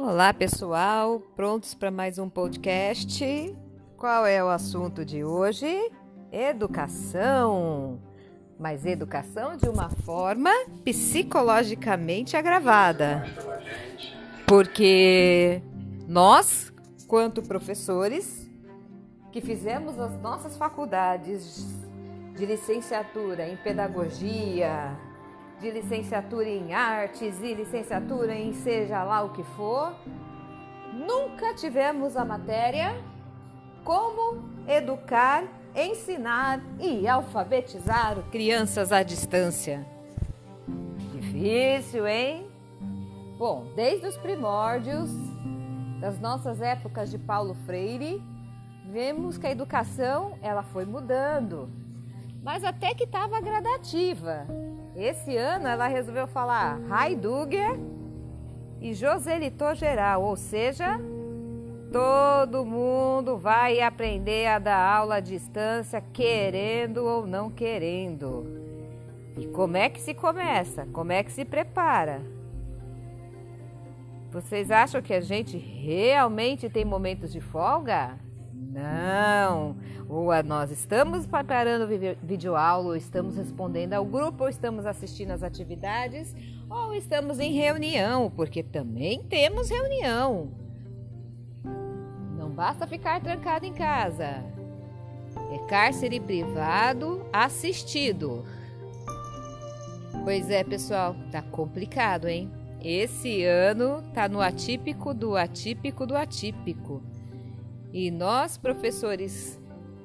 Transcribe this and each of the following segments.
Olá, pessoal, prontos para mais um podcast? Qual é o assunto de hoje? Educação. Mas educação de uma forma psicologicamente agravada. Porque nós, quanto professores, que fizemos as nossas faculdades de licenciatura em pedagogia, de licenciatura em artes e licenciatura em seja lá o que for, nunca tivemos a matéria como educar, ensinar e alfabetizar crianças à distância. Difícil, hein? Bom, desde os primórdios das nossas épocas de Paulo Freire, vemos que a educação ela foi mudando, mas até que estava gradativa. Esse ano ela resolveu falar Heidegger e Joselito geral, ou seja, todo mundo vai aprender a dar aula à distância, querendo ou não querendo. E como é que se começa? Como é que se prepara? Vocês acham que a gente realmente tem momentos de folga? Não! Ou nós estamos preparando videoaula, ou estamos respondendo ao grupo, ou estamos assistindo às atividades, ou estamos em reunião, porque também temos reunião. Não basta ficar trancado em casa. É cárcere privado assistido. Pois é, pessoal, tá complicado, hein? Esse ano tá no atípico do atípico do atípico. E nós, professores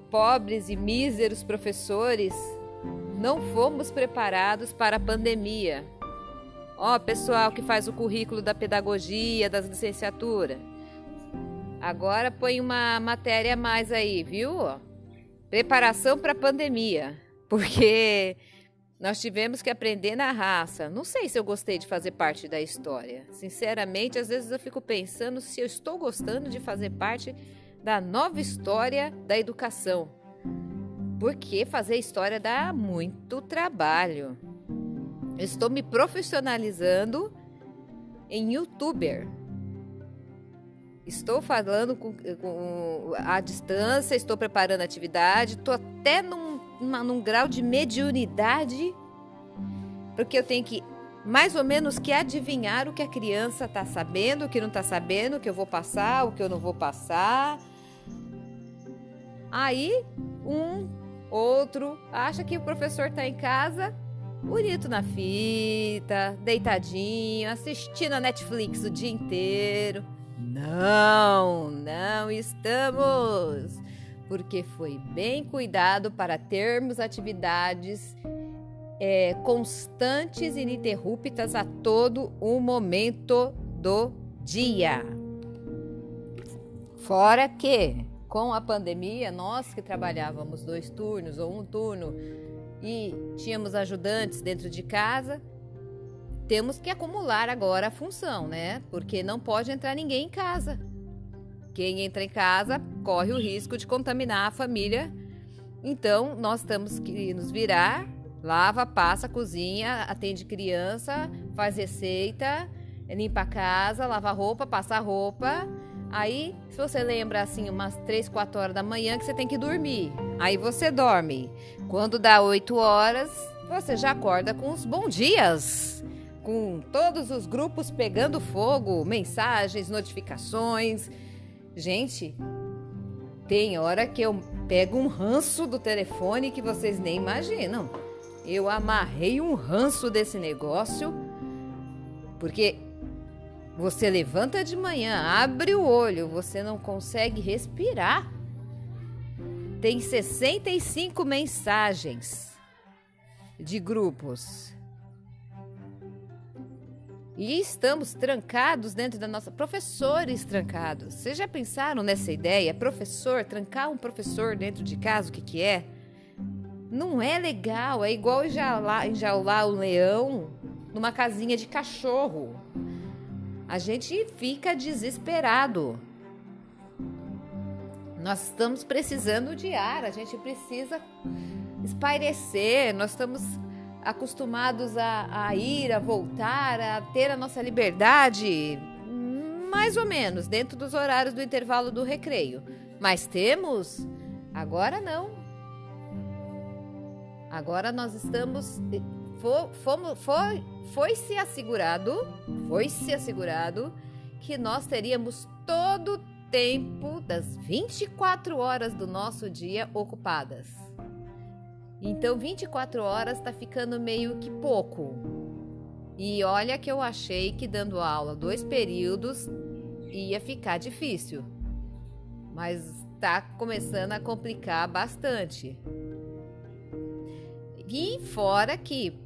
pobres e míseros professores, não fomos preparados para a pandemia. Ó, oh, pessoal que faz o currículo da pedagogia, das licenciaturas. Agora põe uma matéria a mais aí, viu? Preparação para a pandemia. Porque nós tivemos que aprender na raça. Não sei se eu gostei de fazer parte da história. Sinceramente, às vezes eu fico pensando se eu estou gostando de fazer parte da nova história da educação. Porque fazer história dá muito trabalho. estou me profissionalizando em youtuber. Estou falando com, com a distância, estou preparando atividade, estou até num, num grau de mediunidade, porque eu tenho que mais ou menos que adivinhar o que a criança está sabendo, o que não está sabendo, o que eu vou passar, o que eu não vou passar. Aí, um, outro, acha que o professor está em casa, bonito na fita, deitadinho, assistindo a Netflix o dia inteiro. Não, não estamos, porque foi bem cuidado para termos atividades é, constantes e ininterruptas a todo o momento do dia. Fora que com a pandemia, nós que trabalhávamos dois turnos ou um turno e tínhamos ajudantes dentro de casa, temos que acumular agora a função, né? Porque não pode entrar ninguém em casa. Quem entra em casa corre o risco de contaminar a família. Então, nós temos que nos virar, lava, passa, cozinha, atende criança, faz receita, limpa a casa, lava roupa, passa roupa Aí, se você lembra assim, umas 3, 4 horas da manhã que você tem que dormir. Aí você dorme. Quando dá 8 horas, você já acorda com os bons dias. Com todos os grupos pegando fogo, mensagens, notificações. Gente, tem hora que eu pego um ranço do telefone que vocês nem imaginam. Eu amarrei um ranço desse negócio porque você levanta de manhã, abre o olho, você não consegue respirar. Tem 65 mensagens de grupos. E estamos trancados dentro da nossa. Professores trancados. Vocês já pensaram nessa ideia? Professor, trancar um professor dentro de casa, o que, que é? Não é legal. É igual enjaular, enjaular um leão numa casinha de cachorro a gente fica desesperado. Nós estamos precisando de ar, a gente precisa espairecer, nós estamos acostumados a, a ir, a voltar, a ter a nossa liberdade, mais ou menos dentro dos horários do intervalo do recreio. Mas temos? Agora não. Agora nós estamos. Foi, foi, se assegurado, foi se assegurado que nós teríamos todo o tempo das 24 horas do nosso dia ocupadas. Então, 24 horas está ficando meio que pouco. E olha que eu achei que dando aula dois períodos ia ficar difícil. Mas está começando a complicar bastante. E fora que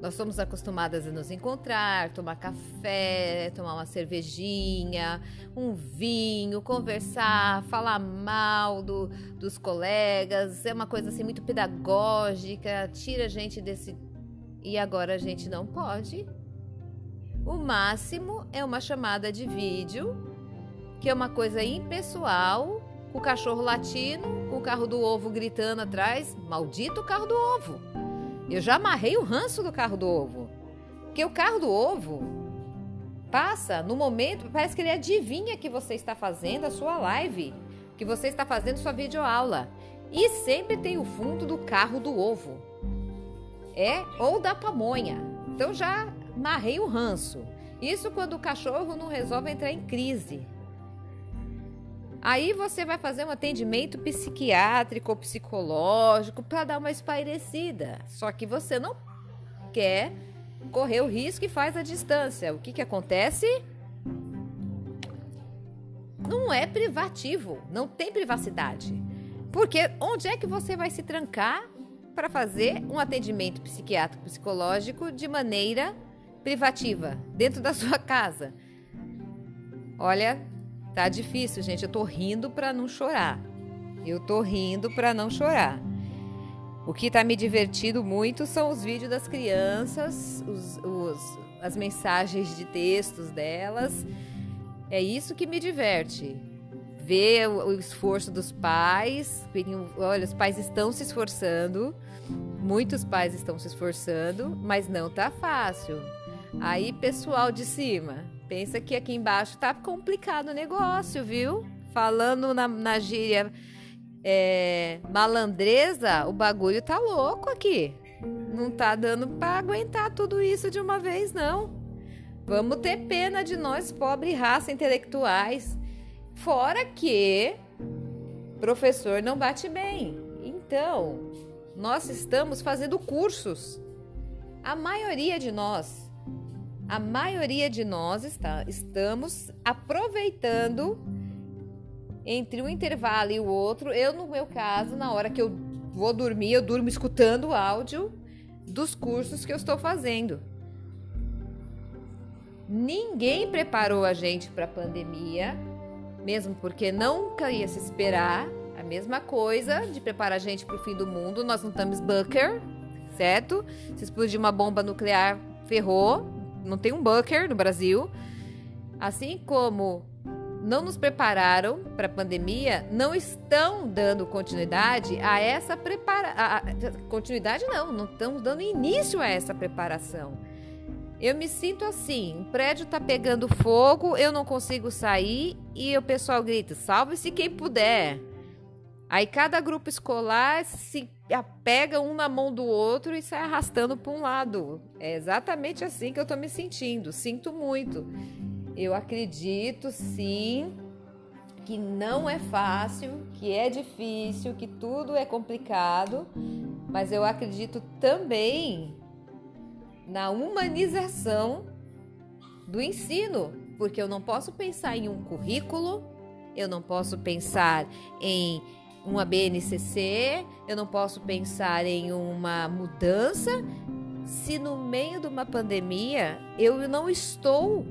nós somos acostumadas a nos encontrar, tomar café, tomar uma cervejinha, um vinho, conversar, falar mal do, dos colegas. É uma coisa assim muito pedagógica, tira a gente desse. E agora a gente não pode. O máximo é uma chamada de vídeo, que é uma coisa impessoal, o cachorro latindo, o carro do ovo gritando atrás. Maldito carro do ovo! Eu já amarrei o ranço do carro do ovo. Porque o carro do ovo passa no momento, parece que ele adivinha que você está fazendo a sua live, que você está fazendo sua videoaula. E sempre tem o fundo do carro do ovo. É, ou da pamonha. Então já amarrei o ranço. Isso quando o cachorro não resolve entrar em crise. Aí você vai fazer um atendimento psiquiátrico ou psicológico para dar uma espairecida. Só que você não quer correr o risco e faz a distância. O que, que acontece? Não é privativo, não tem privacidade. Porque onde é que você vai se trancar para fazer um atendimento psiquiátrico psicológico de maneira privativa, dentro da sua casa? Olha, Tá difícil, gente. Eu tô rindo para não chorar. Eu tô rindo para não chorar. O que tá me divertindo muito são os vídeos das crianças, os, os, as mensagens de textos delas. É isso que me diverte. Ver o, o esforço dos pais. Olha, os pais estão se esforçando. Muitos pais estão se esforçando, mas não tá fácil. Aí, pessoal de cima, Pensa que aqui embaixo tá complicado o negócio, viu? Falando na, na gíria é, o bagulho tá louco aqui. Não tá dando para aguentar tudo isso de uma vez, não. Vamos ter pena de nós, pobre raça intelectuais. Fora que professor não bate bem. Então, nós estamos fazendo cursos. A maioria de nós a maioria de nós está, estamos aproveitando entre um intervalo e o outro. Eu, no meu caso, na hora que eu vou dormir, eu durmo escutando o áudio dos cursos que eu estou fazendo. Ninguém preparou a gente para a pandemia, mesmo porque nunca ia se esperar. A mesma coisa de preparar a gente para o fim do mundo. Nós não estamos bunker, certo? Se explodir uma bomba nuclear, ferrou não tem um bunker no Brasil. Assim como não nos prepararam para a pandemia, não estão dando continuidade a essa preparação. Continuidade não, não estamos dando início a essa preparação. Eu me sinto assim, o prédio está pegando fogo, eu não consigo sair e o pessoal grita: "Salve-se quem puder". Aí cada grupo escolar se apega um na mão do outro e sai arrastando para um lado. É exatamente assim que eu estou me sentindo. Sinto muito. Eu acredito sim que não é fácil, que é difícil, que tudo é complicado, mas eu acredito também na humanização do ensino, porque eu não posso pensar em um currículo, eu não posso pensar em uma BNCC, eu não posso pensar em uma mudança se no meio de uma pandemia eu não estou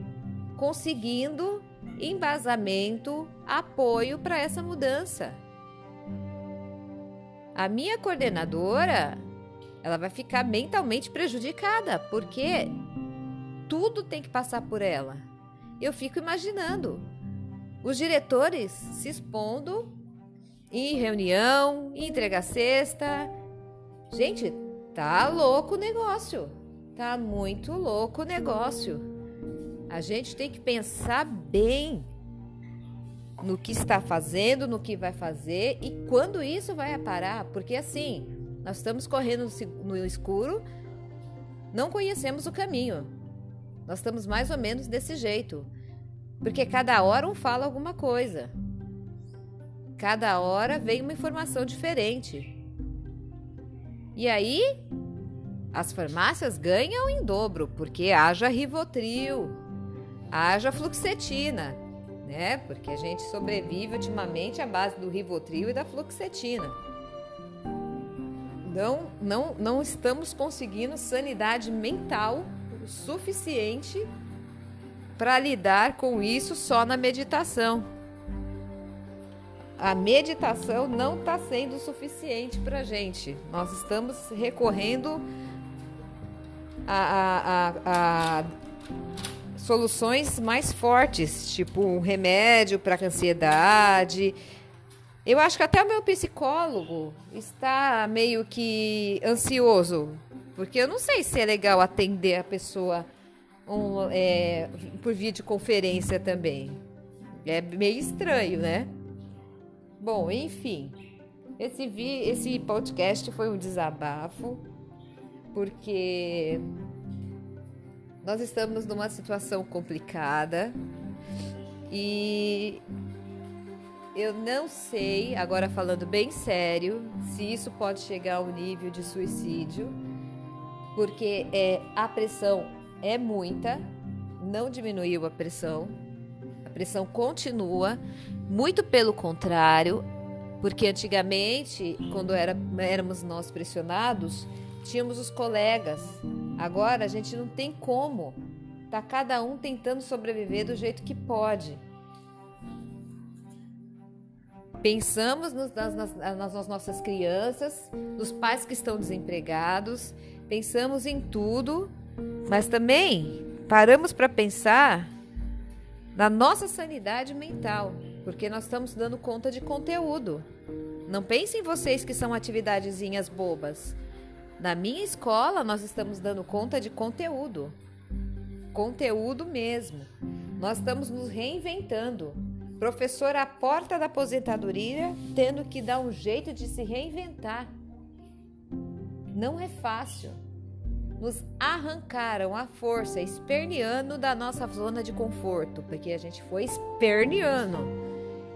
conseguindo embasamento, apoio para essa mudança. A minha coordenadora, ela vai ficar mentalmente prejudicada, porque tudo tem que passar por ela. Eu fico imaginando os diretores se expondo em reunião, entregar cesta. Gente, tá louco o negócio. Tá muito louco o negócio. A gente tem que pensar bem no que está fazendo, no que vai fazer e quando isso vai parar, porque assim, nós estamos correndo no escuro, não conhecemos o caminho. Nós estamos mais ou menos desse jeito. Porque cada hora um fala alguma coisa. Cada hora vem uma informação diferente. E aí, as farmácias ganham em dobro, porque haja Rivotril, haja Fluxetina, né? Porque a gente sobrevive ultimamente à base do Rivotril e da Fluxetina. Não, não, não estamos conseguindo sanidade mental suficiente para lidar com isso só na meditação. A meditação não está sendo suficiente para a gente. Nós estamos recorrendo a, a, a, a soluções mais fortes, tipo um remédio para ansiedade. Eu acho que até o meu psicólogo está meio que ansioso, porque eu não sei se é legal atender a pessoa um, é, por videoconferência também. É meio estranho, né? Bom, enfim. Esse, vi, esse podcast foi um desabafo, porque nós estamos numa situação complicada e eu não sei, agora falando bem sério, se isso pode chegar ao nível de suicídio, porque é, a pressão é muita, não diminuiu a pressão, a pressão continua, muito pelo contrário, porque antigamente, quando era, éramos nós pressionados, tínhamos os colegas. Agora a gente não tem como. Tá cada um tentando sobreviver do jeito que pode. Pensamos nas, nas, nas nossas crianças, nos pais que estão desempregados, pensamos em tudo mas também paramos para pensar na nossa sanidade mental, porque nós estamos dando conta de conteúdo. Não pensem vocês que são atividadezinhas bobas. Na minha escola, nós estamos dando conta de conteúdo. Conteúdo mesmo. Nós estamos nos reinventando. Professor à porta da aposentadoria, tendo que dar um jeito de se reinventar. Não é fácil nos arrancaram à força, esperneando da nossa zona de conforto, porque a gente foi esperneando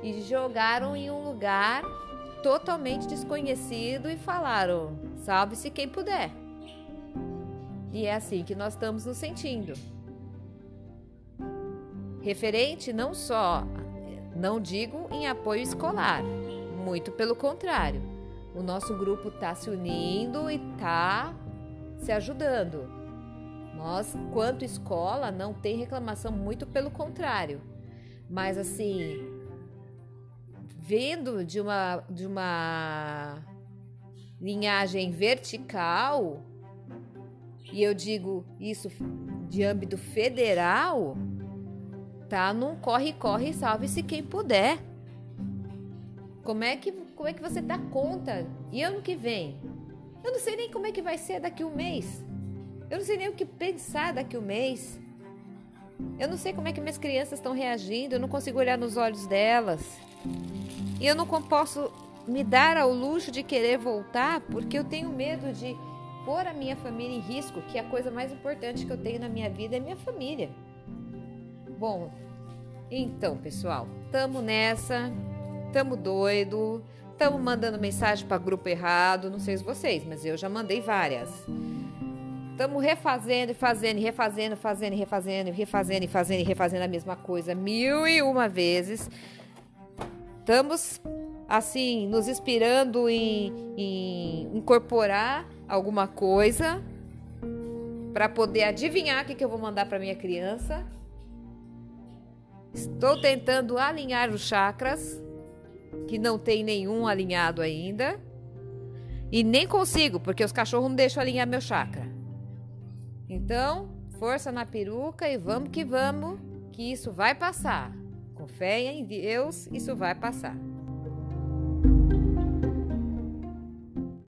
e jogaram em um lugar totalmente desconhecido e falaram: salve-se quem puder. E é assim que nós estamos nos sentindo. Referente não só, não digo em apoio escolar, muito pelo contrário. O nosso grupo está se unindo e está se ajudando. Nós, quanto escola, não tem reclamação, muito pelo contrário. Mas assim, vendo de uma de uma linhagem vertical, e eu digo isso de âmbito federal, tá num corre corre salve-se quem puder. Como é que como é que você dá conta? E ano que vem, eu não sei nem como é que vai ser daqui um mês. Eu não sei nem o que pensar daqui um mês. Eu não sei como é que minhas crianças estão reagindo. Eu não consigo olhar nos olhos delas. E eu não posso me dar ao luxo de querer voltar porque eu tenho medo de pôr a minha família em risco, que é a coisa mais importante que eu tenho na minha vida é minha família. Bom, então, pessoal, tamo nessa, tamo doido. Estamos mandando mensagem para grupo errado, não sei se vocês, mas eu já mandei várias. Estamos refazendo fazendo, refazendo, fazendo, refazendo, refazendo, e fazendo, refazendo a mesma coisa mil e uma vezes. Estamos, assim, nos inspirando em, em incorporar alguma coisa para poder adivinhar o que, que eu vou mandar para minha criança. Estou tentando alinhar os chakras que não tem nenhum alinhado ainda. E nem consigo, porque os cachorros não deixam alinhar meu chakra. Então, força na peruca e vamos que vamos, que isso vai passar. Fé em Deus, isso vai passar.